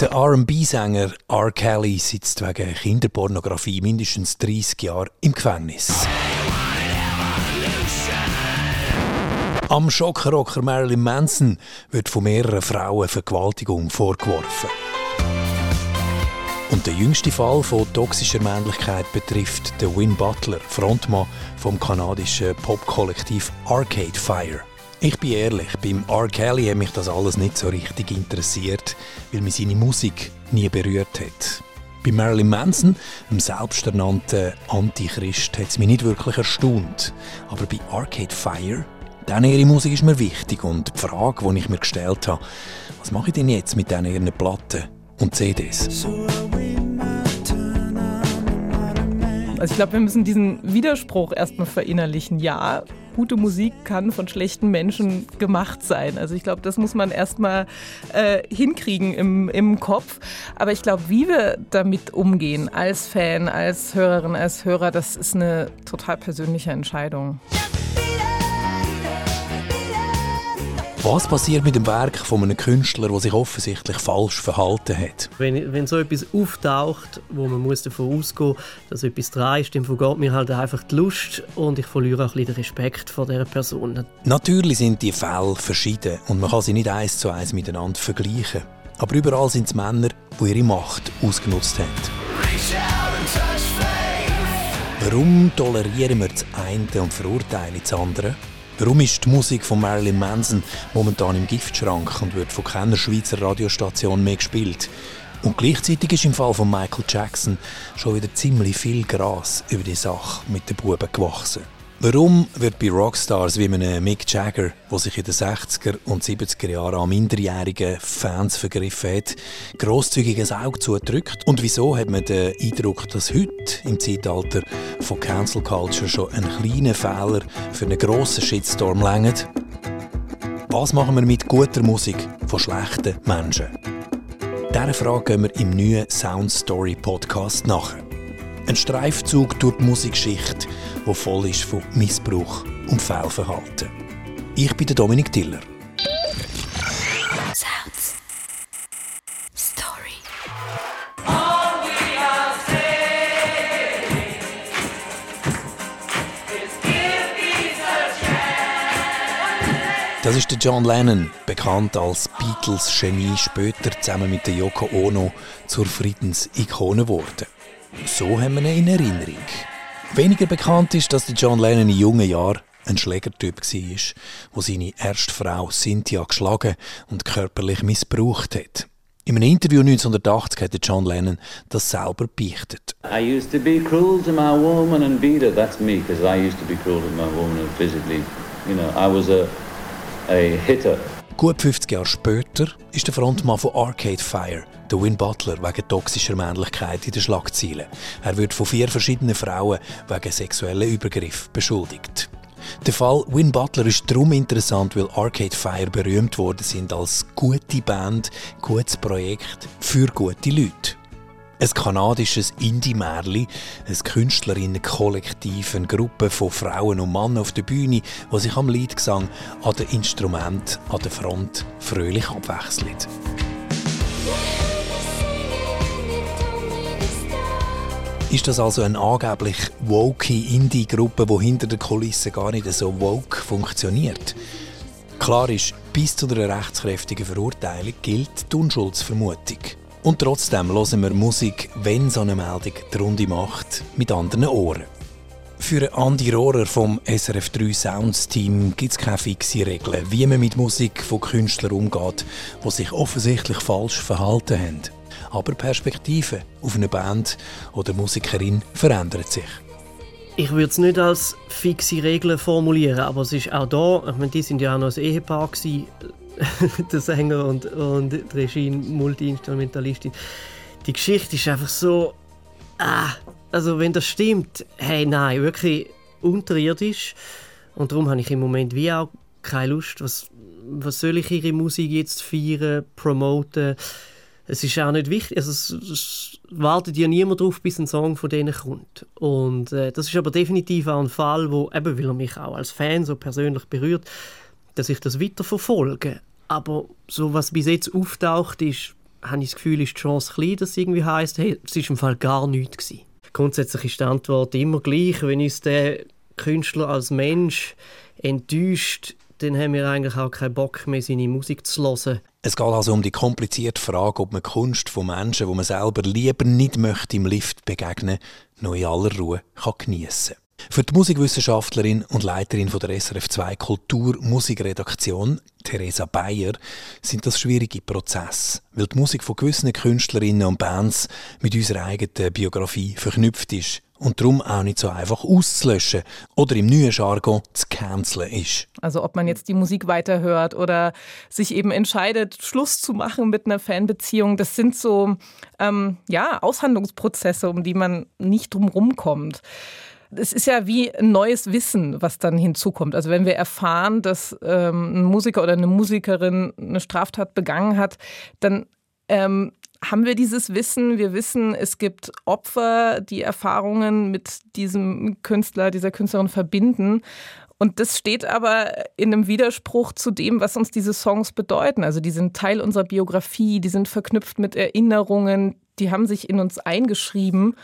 Der RB-Sänger R. Kelly sitzt wegen Kinderpornografie mindestens 30 Jahre im Gefängnis. Am Schockrocker Marilyn Manson wird von mehreren Frauen Vergewaltigung vorgeworfen. Und der jüngste Fall von toxischer Männlichkeit betrifft den Win Butler, Frontmann vom kanadischen Popkollektiv Arcade Fire. Ich bin ehrlich, beim R. Kelly hat mich das alles nicht so richtig interessiert, weil mich seine Musik nie berührt hat. Bei Marilyn Manson, einem selbsternannten Antichrist, hat es mich nicht wirklich erstaunt. Aber bei Arcade Fire, dann ihre Musik ist mir wichtig und die Frage, die ich mir gestellt habe, was mache ich denn jetzt mit diesen ihren Platten und CDs? So Also ich glaube, wir müssen diesen Widerspruch erstmal verinnerlichen. Ja, gute Musik kann von schlechten Menschen gemacht sein. Also ich glaube, das muss man erstmal äh, hinkriegen im, im Kopf. Aber ich glaube, wie wir damit umgehen, als Fan, als Hörerin, als Hörer, das ist eine total persönliche Entscheidung. Was passiert mit dem Werk von einem Künstler, der sich offensichtlich falsch verhalten hat? Wenn, wenn so etwas auftaucht, wo man muss davon ausgehen dass etwas dran ist, dann vergeht mir halt einfach die Lust und ich verliere auch ein bisschen den Respekt vor dieser Person. Natürlich sind die Fälle verschieden und man kann sie nicht eins zu eins miteinander vergleichen. Aber überall sind es Männer, die ihre Macht ausgenutzt haben. Warum tolerieren wir das eine und verurteilen das andere? Warum ist die Musik von Marilyn Manson momentan im Giftschrank und wird von keiner Schweizer Radiostation mehr gespielt? Und gleichzeitig ist im Fall von Michael Jackson schon wieder ziemlich viel Gras über die Sache mit den Buben gewachsen. Warum wird bei Rockstars wie einem Mick Jagger, der sich in den 60er und 70er Jahren an minderjährigen Fans vergriffen hat, grosszügiges Auge zudrückt? Und wieso hat man den Eindruck, dass heute im Zeitalter von Cancel Culture schon ein kleiner Fehler für einen grossen Shitstorm längt? Was machen wir mit guter Musik von schlechten Menschen? Dieser Frage gehen wir im neuen Sound Story Podcast nach. Ein Streifzug durch die Musikgeschichte, der voll ist von Missbrauch und Fehlverhalten. Ich bin der Dominik Tiller. Sounds. Story. Das ist der John Lennon, bekannt als Beatles-Genie, später zusammen mit der Yoko Ono zur Friedensikone geworden. So haben wir ihn in Erinnerung. Weniger bekannt ist, dass John Lennon in jungen Jahren ein Schlägertyp war, der seine erste Frau Cynthia geschlagen und körperlich missbraucht hat. In einem Interview 1980 hat John Lennon das selber beichtet. I used to be cruel to my woman and beat her. That's me, because I used to be cruel to my woman and physically, you know, I was a, a hitter. Gut 50 Jahre später ist der Frontmann von Arcade Fire, der Win Butler, wegen toxischer Männlichkeit in den Schlagzeilen. Er wird von vier verschiedenen Frauen wegen sexuellen Übergriff beschuldigt. Der Fall Win Butler ist darum interessant, weil Arcade Fire berühmt worden sind als gute Band, gutes Projekt für gute Leute. Ein kanadisches Indie-Märli, ein Künstlerinnen-Kollektiv, eine Gruppe von Frauen und Männern auf der Bühne, die sich am Liedgesang, an den Instrument, an der Front fröhlich abwechseln. Ist das also eine angeblich woke Indie-Gruppe, die hinter der Kulisse gar nicht so woke funktioniert? Klar ist, bis zu einer rechtskräftigen Verurteilung gilt die Unschuldsvermutung. Und trotzdem hören wir Musik, wenn so eine Meldung die Runde macht, mit anderen Ohren. Für Andi Rohrer vom SRF 3 Sounds Team gibt es keine fixe Regeln, wie man mit Musik von Künstlern umgeht, die sich offensichtlich falsch verhalten haben. Aber die Perspektive auf eine Band oder Musikerin verändert sich. Ich würde es nicht als fixe Regeln formulieren, aber es ist auch da, ich meine, die sind ja auch noch ein Ehepaar gewesen, der Sänger und, und die Regie, Multi-Instrumentalistin. Die Geschichte ist einfach so. Ah, also, wenn das stimmt, hey, nein, wirklich unterirdisch. Und darum habe ich im Moment wie auch keine Lust. Was, was soll ich ihre Musik jetzt feiern, promoten? Es ist auch nicht wichtig. Also es, es wartet ja niemand darauf, bis ein Song von denen kommt. Und äh, das ist aber definitiv auch ein Fall, wo, eben weil er mich auch als Fan so persönlich berührt, dass ich das weiterverfolge. Aber so was bis jetzt auftaucht, ist, habe ich das Gefühl, ist die Chance klein, dass es irgendwie heisst, hey, es war im Fall gar nichts gewesen. Grundsätzlich ist die Antwort immer gleich. Wenn uns der Künstler als Mensch enttäuscht, dann haben wir eigentlich auch keinen Bock mehr, seine Musik zu hören. Es geht also um die komplizierte Frage, ob man Kunst von Menschen, wo man selber lieber nicht möchte im Lift begegnen, noch in aller Ruhe kann geniessen für die Musikwissenschaftlerin und Leiterin von der SRF 2 Kultur Musikredaktion, Theresa Bayer, sind das schwierige Prozesse, weil die Musik von gewissen Künstlerinnen und Bands mit unserer eigenen Biografie verknüpft ist und darum auch nicht so einfach auszulöschen oder im neuen Jargon zu canceln ist. Also ob man jetzt die Musik weiterhört oder sich eben entscheidet, Schluss zu machen mit einer Fanbeziehung, das sind so ähm, ja, Aushandlungsprozesse, um die man nicht drumherum kommt es ist ja wie ein neues Wissen, was dann hinzukommt. Also wenn wir erfahren, dass ähm, ein Musiker oder eine Musikerin eine Straftat begangen hat, dann ähm, haben wir dieses Wissen. Wir wissen, es gibt Opfer, die Erfahrungen mit diesem Künstler, dieser Künstlerin verbinden. Und das steht aber in einem Widerspruch zu dem, was uns diese Songs bedeuten. Also die sind Teil unserer Biografie, die sind verknüpft mit Erinnerungen, die haben sich in uns eingeschrieben.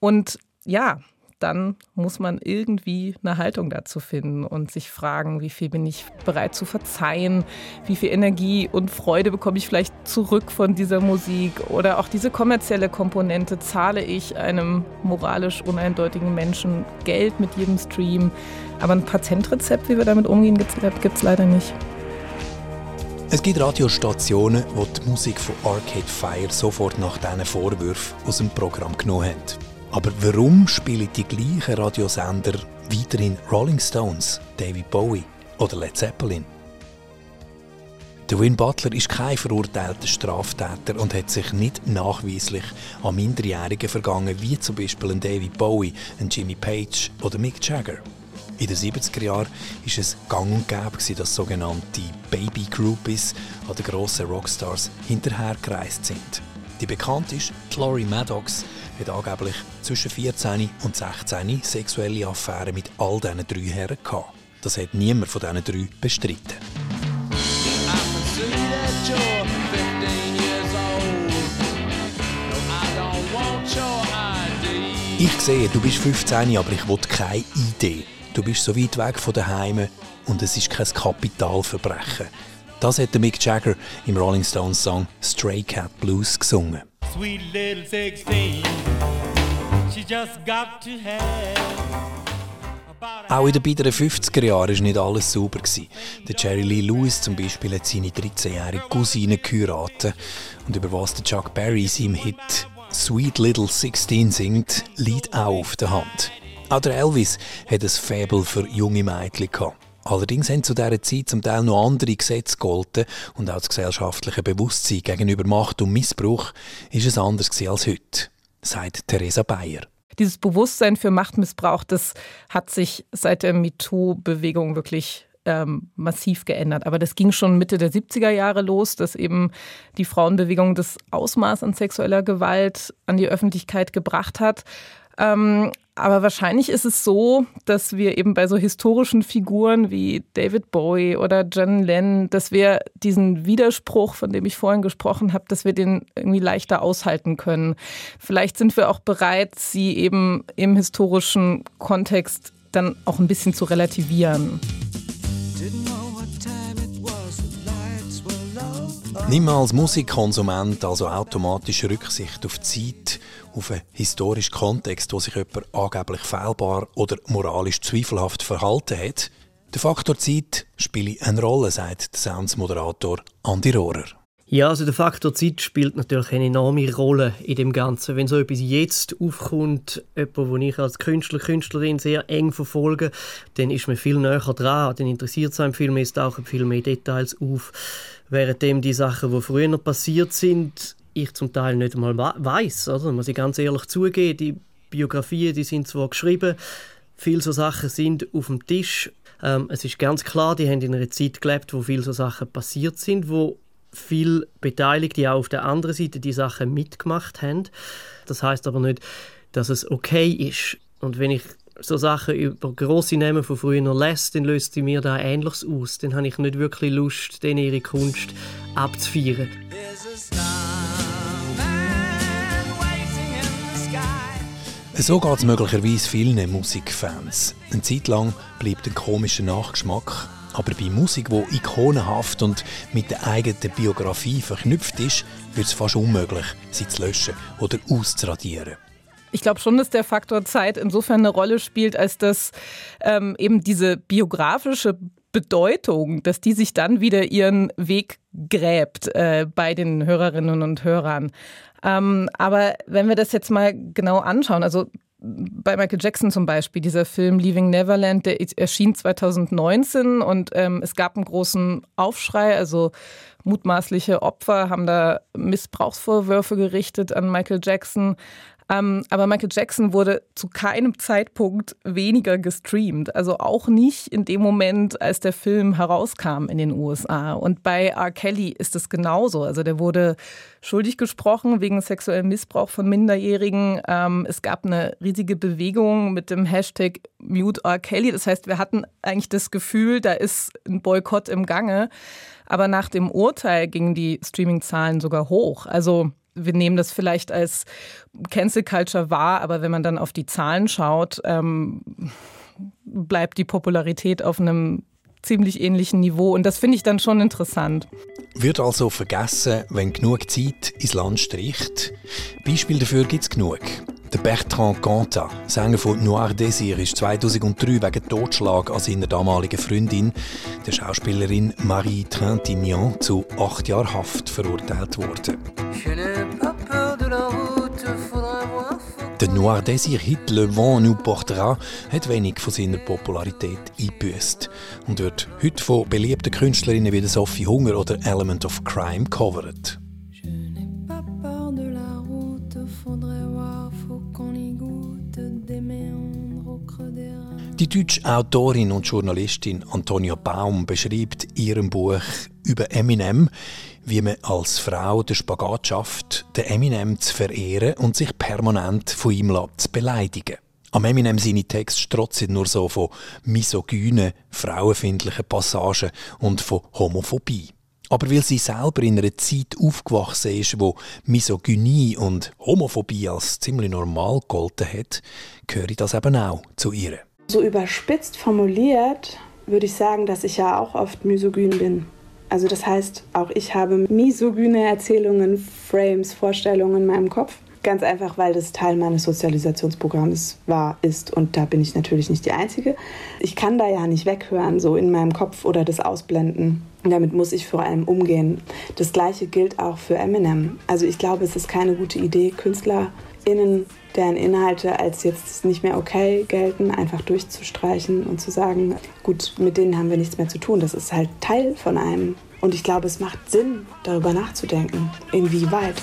Und ja, dann muss man irgendwie eine Haltung dazu finden und sich fragen, wie viel bin ich bereit zu verzeihen, wie viel Energie und Freude bekomme ich vielleicht zurück von dieser Musik oder auch diese kommerzielle Komponente, zahle ich einem moralisch uneindeutigen Menschen Geld mit jedem Stream. Aber ein Patentrezept, wie wir damit umgehen, gibt es leider nicht. Es gibt Radiostationen, die die Musik von Arcade Fire sofort nach diesen Vorwürfen aus dem Programm genommen haben. Aber warum spielen die gleichen Radiosender weiterhin Rolling Stones, David Bowie oder Led Zeppelin? Der Win Butler ist kein verurteilter Straftäter und hat sich nicht nachweislich an Minderjährigen vergangen, wie zum Beispiel ein David Bowie, ein Jimmy Page oder Mick Jagger. In den 70er Jahren war es gang und gäbe, dass sogenannte Baby Groupies an den grossen Rockstars hinterhergereist sind. Die bekannt ist Tlori Maddox, hat angeblich zwischen 14 und 16 sexuelle Affären mit all diesen drei Herren gehabt. Das hat niemand von diesen drei bestritten. Ich sehe, du bist 15, aber ich will keine Idee. Du bist so weit weg von daheim und es ist kein Kapitalverbrechen. Das hat Mick Jagger im Rolling Stones Song Stray Cat Blues gesungen. Sweet little 16, she just got to have. Auch in den bitteren 50er Jahren war nicht alles sauber. Der Jerry Lee Lewis zum Beispiel hat seine 13-jährige Cousine geheiratet. Und über was der Chuck Berry in seinem Hit Sweet Little 16 singt, liegt auch auf der Hand. Auch der Elvis hat ein Faible für junge Mädchen gehabt. Allerdings haben zu dieser Zeit zum Teil noch andere Gesetze gegolten und auch das gesellschaftliche Bewusstsein gegenüber Macht und Missbrauch ist es anders als heute, sagt Theresa Bayer. Dieses Bewusstsein für Machtmissbrauch, das hat sich seit der MeToo-Bewegung wirklich ähm, massiv geändert. Aber das ging schon Mitte der 70er Jahre los, dass eben die Frauenbewegung das Ausmaß an sexueller Gewalt an die Öffentlichkeit gebracht hat. Ähm, aber wahrscheinlich ist es so, dass wir eben bei so historischen Figuren wie David Bowie oder John Lennon, dass wir diesen Widerspruch, von dem ich vorhin gesprochen habe, dass wir den irgendwie leichter aushalten können. Vielleicht sind wir auch bereit, sie eben im historischen Kontext dann auch ein bisschen zu relativieren. Nimm als Musikkonsument also automatisch Rücksicht auf die Zeit auf einen historischen Kontext, wo sich jemand angeblich fehlbar oder moralisch zweifelhaft verhalten hat. Der Faktor Zeit spielt eine Rolle, sagt der Sounds-Moderator Andi Rohrer. Ja, also der Faktor Zeit spielt natürlich eine enorme Rolle in dem Ganzen. Wenn so etwas jetzt aufkommt, jemand, wo ich als Künstler, Künstlerin sehr eng verfolge, dann ist man viel näher dran, dann interessiert es einem viel mehr, es tauchen viel mehr Details auf. Währenddem die Sachen, die früher passiert sind, ich zum Teil nicht einmal weiß, oder? Muss ich ganz ehrlich zugeben, die Biografien, die sind zwar geschrieben, viele so Sachen sind auf dem Tisch. Ähm, es ist ganz klar, die haben in einer Zeit gelebt, wo viele so Sachen passiert sind, wo viele Beteiligte auch auf der anderen Seite die Sachen mitgemacht haben. Das heißt aber nicht, dass es okay ist. Und wenn ich so Sachen über grosse Namen von früher lässt, dann löst sie mir da Ähnliches aus. Dann habe ich nicht wirklich Lust, denen ihre Kunst abzufeiern. So geht es möglicherweise vielen Musikfans. Eine Zeit lang bleibt ein komischer Nachgeschmack. Aber bei Musik, die ikonenhaft und mit der eigenen Biografie verknüpft ist, wird es fast unmöglich, sie zu löschen oder auszuradieren. Ich glaube schon, dass der Faktor Zeit insofern eine Rolle spielt, als dass ähm, eben diese biografische Bedeutung, dass die sich dann wieder ihren Weg gräbt äh, bei den Hörerinnen und Hörern. Ähm, aber wenn wir das jetzt mal genau anschauen, also bei Michael Jackson zum Beispiel, dieser Film Leaving Neverland, der erschien 2019 und ähm, es gab einen großen Aufschrei, also mutmaßliche Opfer haben da Missbrauchsvorwürfe gerichtet an Michael Jackson. Ähm, aber Michael Jackson wurde zu keinem Zeitpunkt weniger gestreamt. Also auch nicht in dem Moment, als der Film herauskam in den USA. Und bei R. Kelly ist es genauso. Also der wurde schuldig gesprochen wegen sexuellem Missbrauch von Minderjährigen. Ähm, es gab eine riesige Bewegung mit dem Hashtag Mute R. Kelly. Das heißt, wir hatten eigentlich das Gefühl, da ist ein Boykott im Gange. Aber nach dem Urteil gingen die Streaming-Zahlen sogar hoch. Also wir nehmen das vielleicht als Cancel Culture wahr, aber wenn man dann auf die Zahlen schaut, ähm, bleibt die Popularität auf einem ziemlich ähnlichen Niveau. Und das finde ich dann schon interessant. Wird also vergessen, wenn genug Zeit ins Land stricht. Beispiel dafür gibt es genug. Der Bertrand Cantat, Sänger von Noir Désir, ist 2003 wegen Totschlag an seiner damaligen Freundin, der Schauspielerin Marie Trintignant, zu acht Jahren Haft verurteilt worden. Der Noir Désir Hit Le Vent nous portera hat wenig von seiner Popularität eingebüßt und wird heute von beliebten Künstlerinnen wie Sophie Hunger oder Element of Crime covered. Die deutsche Autorin und Journalistin Antonia Baum beschreibt in ihrem Buch über Eminem, wie man als Frau den Spagat schafft, den Eminem zu verehren und sich permanent von ihm zu beleidigen. Am Eminem seine Texte strotzen nur so von misogynen, frauenfindlichen Passagen und von Homophobie. Aber weil sie selber in einer Zeit aufgewachsen ist, wo Misogynie und Homophobie als ziemlich normal gegolten hat, gehöre das eben auch zu ihr. So überspitzt formuliert würde ich sagen, dass ich ja auch oft misogyn bin. Also das heißt, auch ich habe misogyne Erzählungen, Frames, Vorstellungen in meinem Kopf. Ganz einfach, weil das Teil meines Sozialisationsprogramms war, ist und da bin ich natürlich nicht die Einzige. Ich kann da ja nicht weghören, so in meinem Kopf oder das ausblenden. Damit muss ich vor allem umgehen. Das gleiche gilt auch für Eminem. Also ich glaube, es ist keine gute Idee, KünstlerInnen deren Inhalte als jetzt nicht mehr okay gelten, einfach durchzustreichen und zu sagen, gut, mit denen haben wir nichts mehr zu tun. Das ist halt Teil von einem. Und ich glaube, es macht Sinn, darüber nachzudenken, inwieweit.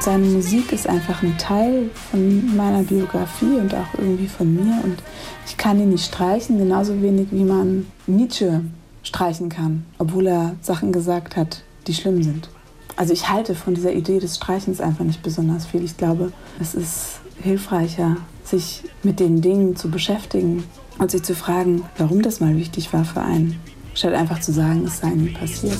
Seine Musik ist einfach ein Teil von meiner Biografie und auch irgendwie von mir. Und ich kann ihn nicht streichen, genauso wenig wie man Nietzsche streichen kann, obwohl er Sachen gesagt hat, die schlimm sind. Also ich halte von dieser Idee des Streichens einfach nicht besonders viel. Ich glaube, es ist hilfreicher, sich mit den Dingen zu beschäftigen und sich zu fragen, warum das mal wichtig war für einen, statt einfach zu sagen, es sei nie passiert.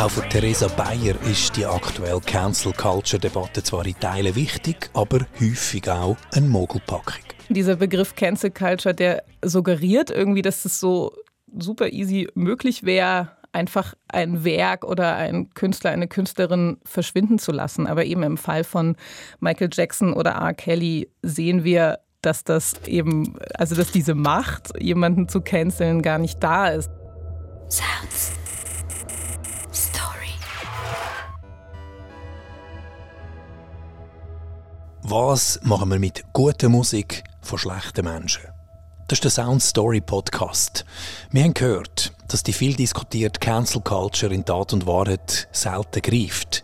Auch für Theresa Bayer ist die aktuelle Cancel Culture Debatte zwar in Teilen wichtig, aber häufig auch eine Mogelpackung. Dieser Begriff Cancel Culture, der suggeriert irgendwie, dass es so super easy möglich wäre, einfach ein Werk oder ein Künstler, eine Künstlerin verschwinden zu lassen. Aber eben im Fall von Michael Jackson oder R. Kelly sehen wir, dass das eben, also dass diese Macht, jemanden zu canceln, gar nicht da ist. Sounds. Was machen wir mit guter Musik von schlechten Menschen? Das ist der Sound Story Podcast. Wir haben gehört, dass die viel diskutierte Cancel Culture in Tat und Wahrheit selten greift.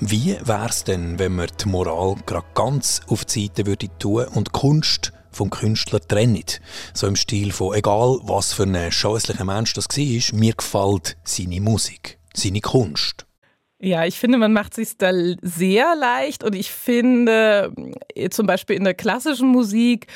Wie wäre es denn, wenn man die Moral gerade ganz auf die Seite würde tun und Kunst vom Künstler trennt? So im Stil von, egal was für ein scheußlicher Mensch das war, mir gefällt seine Musik, seine Kunst. Ja, ich finde, man macht sich da sehr leicht und ich finde, äh, zum Beispiel in der klassischen Musik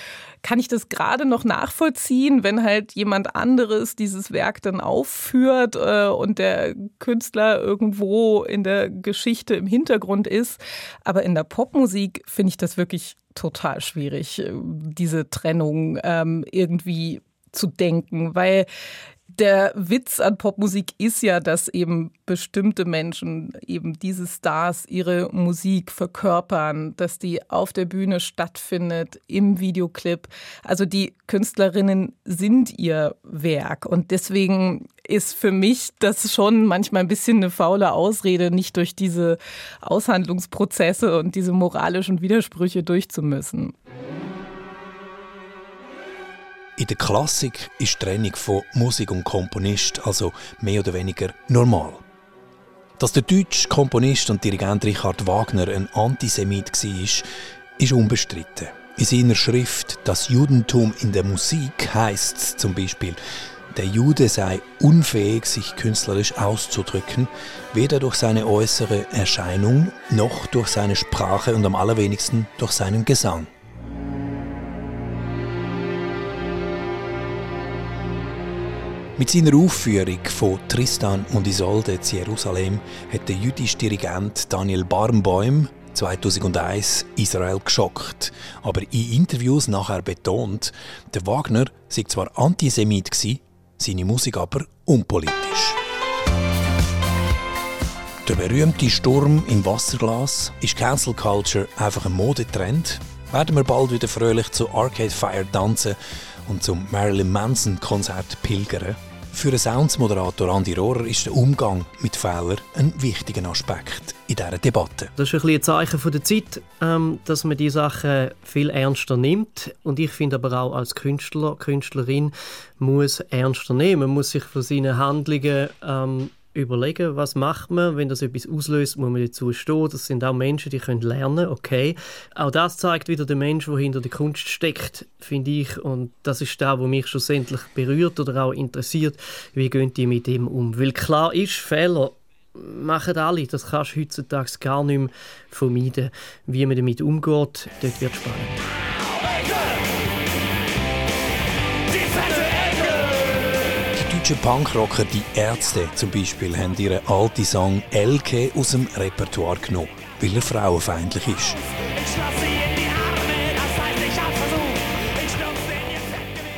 kann ich das gerade noch nachvollziehen, wenn halt jemand anderes dieses Werk dann aufführt äh, und der Künstler irgendwo in der Geschichte im Hintergrund ist. Aber in der Popmusik finde ich das wirklich total schwierig, äh, diese Trennung ähm, irgendwie zu denken, weil der Witz an Popmusik ist ja, dass eben bestimmte Menschen, eben diese Stars, ihre Musik verkörpern, dass die auf der Bühne stattfindet, im Videoclip. Also die Künstlerinnen sind ihr Werk. Und deswegen ist für mich das schon manchmal ein bisschen eine faule Ausrede, nicht durch diese Aushandlungsprozesse und diese moralischen Widersprüche durchzumüssen. In der Klassik ist die Trennung von Musik und Komponist also mehr oder weniger normal. Dass der deutsche Komponist und Dirigent Richard Wagner ein Antisemit war, ist unbestritten. In seiner Schrift Das Judentum in der Musik heißt es zum Beispiel, der Jude sei unfähig, sich künstlerisch auszudrücken, weder durch seine äußere Erscheinung noch durch seine Sprache und am allerwenigsten durch seinen Gesang. Mit seiner Aufführung von Tristan und Isolde zu Jerusalem hat der jüdische Dirigent Daniel Barnbäum 2001 Israel geschockt, aber in Interviews nachher betont, der Wagner sei zwar Antisemit gewesen, seine Musik aber unpolitisch. Der berühmte Sturm im Wasserglas ist Cancel Culture einfach ein Modetrend. Werden wir bald wieder fröhlich zu Arcade Fire tanzen und zum Marilyn Manson Konzert pilgern? Für den Soundsmoderator Andi Rohrer ist der Umgang mit Fehlern ein wichtiger Aspekt in dieser Debatte. Das ist ein, ein Zeichen der Zeit, ähm, dass man die Sachen viel ernster nimmt. Und ich finde aber auch als Künstler, Künstlerin muss ernster nehmen. Man muss sich für seine Handlungen ähm, überlegen, was macht man, wenn das etwas auslöst, muss man dazu stehen. Das sind auch Menschen, die können lernen, okay. Auch das zeigt wieder den Mensch, der hinter der Kunst steckt, finde ich. Und das ist da, wo mich schlussendlich berührt oder auch interessiert, wie gehen die mit dem um. Weil klar ist, Fehler machen alle. Das kannst du heutzutage gar nicht mehr vermeiden. Wie man damit umgeht, dort wird spannend. Deutschen Punkrocker Die Ärzte zum Beispiel haben ihren alten Song Elke aus dem Repertoire genommen, weil er frauenfeindlich ist.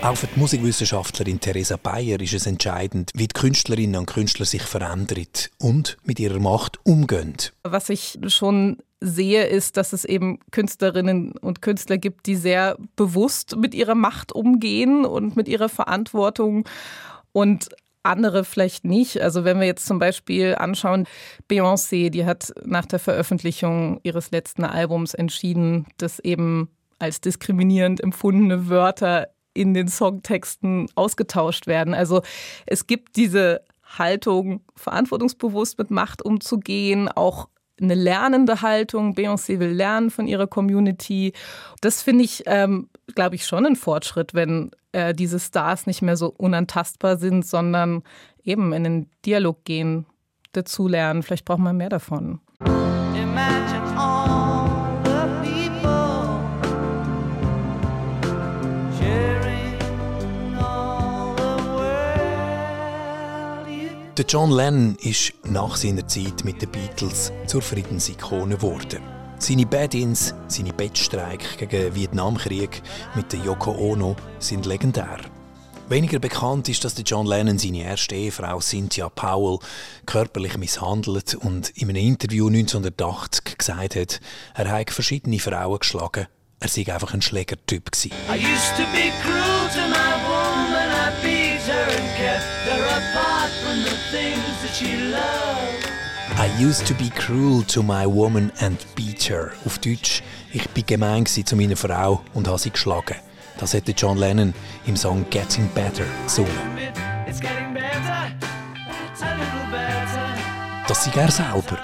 Auch für die Musikwissenschaftlerin Theresa Bayer ist es entscheidend, wie die Künstlerinnen und Künstler sich verändern und mit ihrer Macht umgehen. Was ich schon sehe, ist, dass es eben Künstlerinnen und Künstler gibt, die sehr bewusst mit ihrer Macht umgehen und mit ihrer Verantwortung und andere vielleicht nicht. Also wenn wir jetzt zum Beispiel anschauen, Beyoncé, die hat nach der Veröffentlichung ihres letzten Albums entschieden, dass eben als diskriminierend empfundene Wörter in den Songtexten ausgetauscht werden. Also es gibt diese Haltung, verantwortungsbewusst mit Macht umzugehen, auch eine lernende Haltung. Beyoncé will lernen von ihrer Community. Das finde ich, ähm, glaube ich, schon ein Fortschritt, wenn äh, diese Stars nicht mehr so unantastbar sind, sondern eben in den Dialog gehen, dazulernen. Vielleicht braucht man mehr davon. Der John Lennon ist nach seiner Zeit mit den Beatles zur Friedensikone geworden. Seine Bad-ins, seine Bettstreik gegen den Vietnamkrieg mit der Yoko Ono sind legendär. Weniger bekannt ist, dass John Lennon seine erste Ehefrau Cynthia Powell körperlich misshandelt und in einem Interview 1980 gesagt hat, er habe verschiedene Frauen geschlagen. Er sei einfach ein Schlägertyp gewesen. Things that she loved. I used to be cruel to my woman and beat her. Auf Deutsch, ich bin gemein zu meiner Frau und habe sie geschlagen. Das hätte John Lennon im Song Getting Better gesungen. Das sei er selber.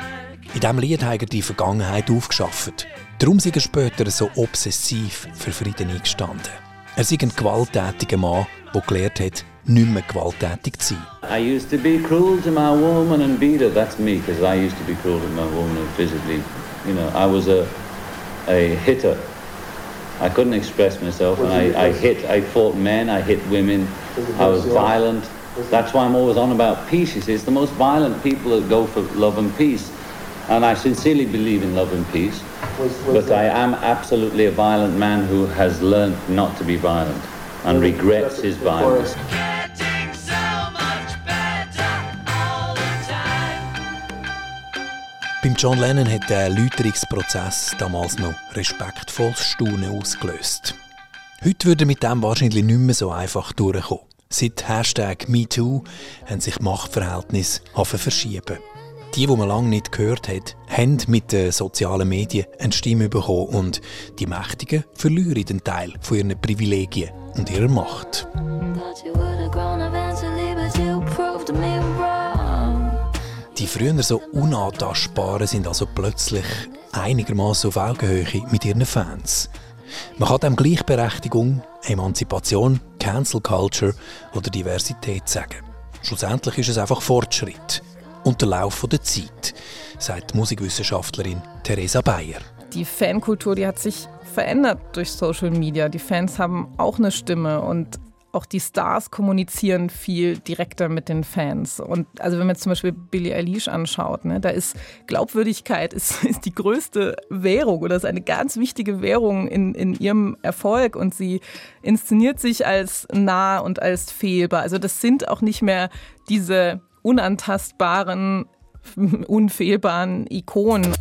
In diesem Lied hat er die Vergangenheit aufgeschafft. Darum ist er später so obsessiv für Frieden eingestanden. Er ist ein gewalttätiger Mann, der gelernt hat, nicht mehr gewalttätig zu sein. I used to be cruel to my woman and beat her. That's me, because I used to be cruel to my woman and physically, you know, I was a, a hitter. I couldn't express myself, and I, I hit, I fought men, I hit women, I was violent. That's why I'm always on about peace. You see, it's the most violent people that go for love and peace. And I sincerely believe in love and peace. But I am absolutely a violent man who has learned not to be violent and regrets his violence. Beim John Lennon hat der Erläuterungsprozess damals noch respektvolles Staunen ausgelöst. Heute würde mit dem wahrscheinlich nicht mehr so einfach durchkommen. Seit Hashtag MeToo haben sich Machtverhältnisse verschieben. Die, die man lange nicht gehört hat, haben mit den sozialen Medien eine Stimme bekommen und die Mächtigen verlieren den Teil von ihren Privilegien und ihrer Macht. Die früher so unantastbaren sind also plötzlich einigermaßen auf Augenhöhe mit ihren Fans. Man kann dem Gleichberechtigung, Emanzipation, Cancel Culture oder Diversität sagen. Schlussendlich ist es einfach Fortschritt und der Lauf der Zeit, sagt die Musikwissenschaftlerin Theresa Bayer. Die Fankultur, die hat sich verändert durch Social Media. Die Fans haben auch eine Stimme und auch die Stars kommunizieren viel direkter mit den Fans. Und also wenn man jetzt zum Beispiel Billie Eilish anschaut, ne, da ist Glaubwürdigkeit ist, ist die größte Währung oder ist eine ganz wichtige Währung in, in ihrem Erfolg und sie inszeniert sich als nah und als fehlbar. Also das sind auch nicht mehr diese unantastbaren, unfehlbaren Ikonen.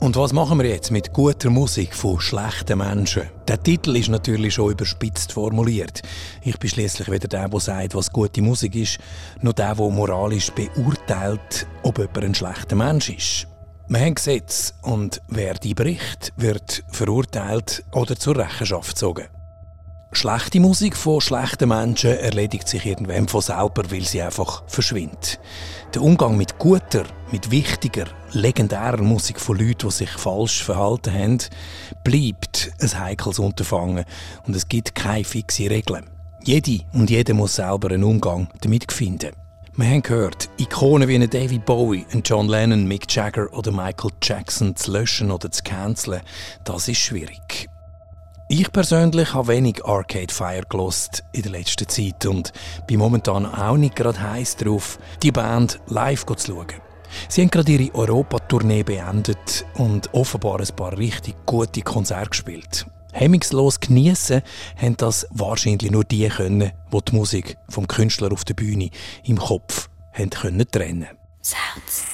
Und was machen wir jetzt mit guter Musik von schlechten Menschen? Der Titel ist natürlich schon überspitzt formuliert. Ich bin schließlich weder der, der sagt, was gute Musik ist, noch der, der moralisch beurteilt, ob jemand ein schlechter Mensch ist. Wir haben Gesetze und wer die bricht, wird verurteilt oder zur Rechenschaft gezogen. Schlechte Musik von schlechten Menschen erledigt sich irgendwann von selber, weil sie einfach verschwindet. Der Umgang mit guter, mit wichtiger, legendärer Musik von Leuten, die sich falsch verhalten haben, bleibt ein heikles Unterfangen und es gibt keine fixe Regeln. Jede und jeder muss selber einen Umgang damit finden. Wir haben gehört, Ikonen wie David Bowie, John Lennon, Mick Jagger oder Michael Jackson zu löschen oder zu canceln, das ist schwierig. Ich persönlich habe wenig Arcade Fire gelost in der letzten Zeit und bin momentan auch nicht gerade heiß drauf, die Band live zu schauen. Sie haben gerade ihre Europatournee beendet und offenbar ein paar richtig gute Konzerte gespielt. Hemmungslos geniessen haben das wahrscheinlich nur die können, die die Musik vom Künstler auf der Bühne im Kopf haben können trennen. Sounds.